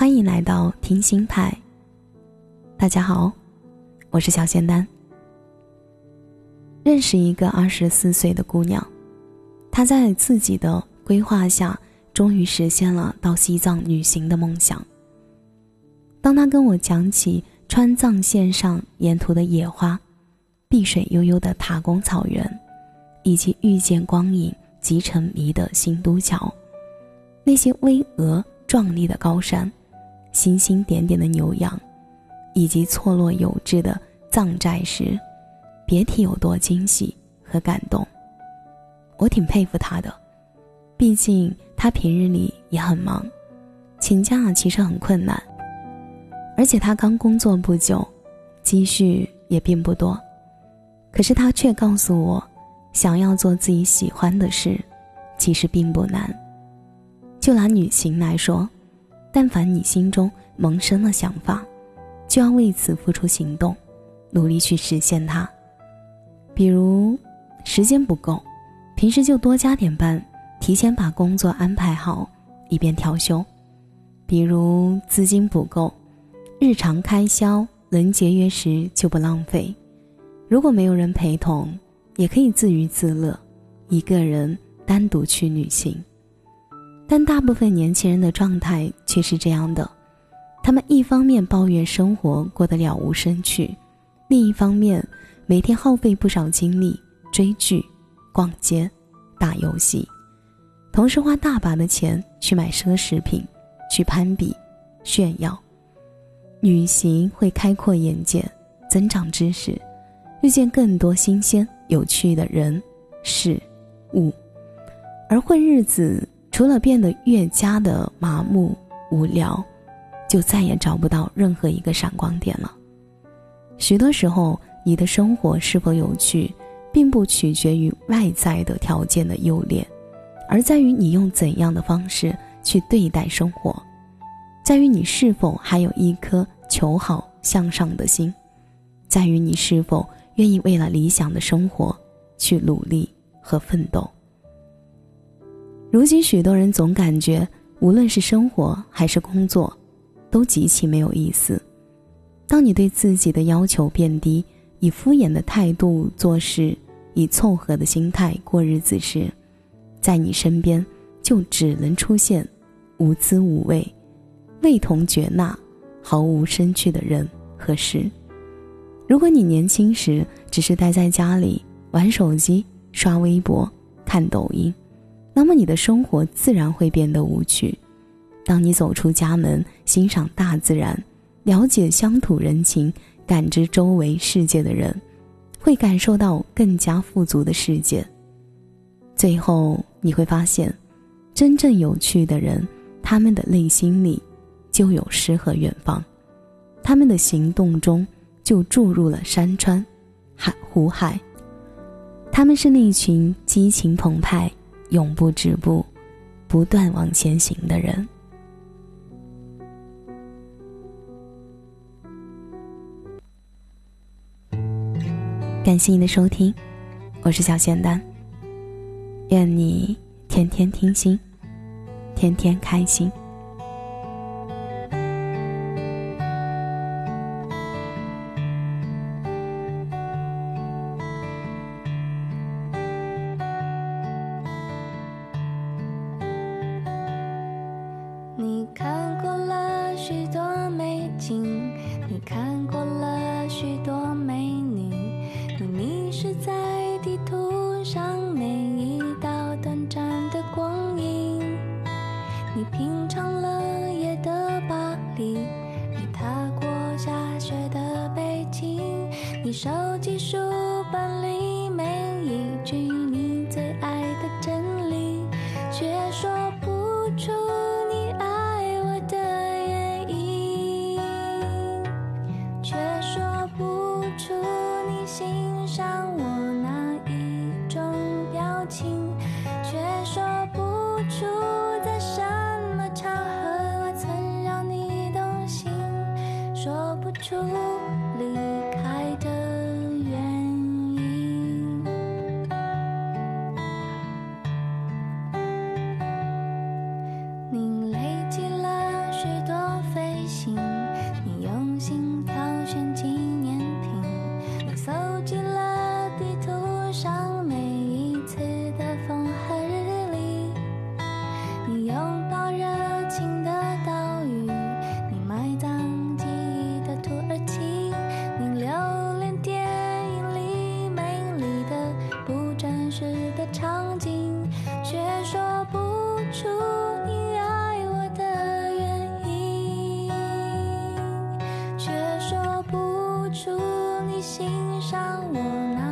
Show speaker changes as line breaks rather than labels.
欢迎来到听心派。大家好，我是小仙丹。认识一个二十四岁的姑娘，她在自己的规划下，终于实现了到西藏旅行的梦想。当她跟我讲起川藏线上沿途的野花、碧水悠悠的塔公草原，以及遇见光影即沉迷的新都桥，那些巍峨壮丽的高山。星星点点的牛羊，以及错落有致的藏寨时，别提有多惊喜和感动。我挺佩服他的，毕竟他平日里也很忙，请假其实很困难。而且他刚工作不久，积蓄也并不多，可是他却告诉我，想要做自己喜欢的事，其实并不难。就拿旅行来说。但凡你心中萌生了想法，就要为此付出行动，努力去实现它。比如，时间不够，平时就多加点班，提前把工作安排好，以便调休；比如资金不够，日常开销能节约时就不浪费。如果没有人陪同，也可以自娱自乐，一个人单独去旅行。但大部分年轻人的状态却是这样的：他们一方面抱怨生活过得了无生趣，另一方面每天耗费不少精力追剧、逛街、打游戏，同时花大把的钱去买奢侈品、去攀比、炫耀。旅行会开阔眼界，增长知识，遇见更多新鲜有趣的人、事、物，而混日子。除了变得越加的麻木无聊，就再也找不到任何一个闪光点了。许多时候，你的生活是否有趣，并不取决于外在的条件的优劣，而在于你用怎样的方式去对待生活，在于你是否还有一颗求好向上的心，在于你是否愿意为了理想的生活去努力和奋斗。如今，许多人总感觉，无论是生活还是工作，都极其没有意思。当你对自己的要求变低，以敷衍的态度做事，以凑合的心态过日子时，在你身边就只能出现无滋无味、味同嚼蜡、毫无生趣的人和事。如果你年轻时只是待在家里玩手机、刷微博、看抖音，那么你的生活自然会变得无趣。当你走出家门，欣赏大自然，了解乡土人情，感知周围世界的人，会感受到更加富足的世界。最后你会发现，真正有趣的人，他们的内心里就有诗和远方，他们的行动中就注入了山川、海湖海。他们是那群激情澎湃。永不止步，不断往前行的人。感谢你的收听，我是小仙丹。愿你天天听心，天天开心。
你品尝了夜的巴黎，你踏过下雪的北京，你收集书本里里。时的场景却说不出你爱我的原因却说不出你欣赏我哪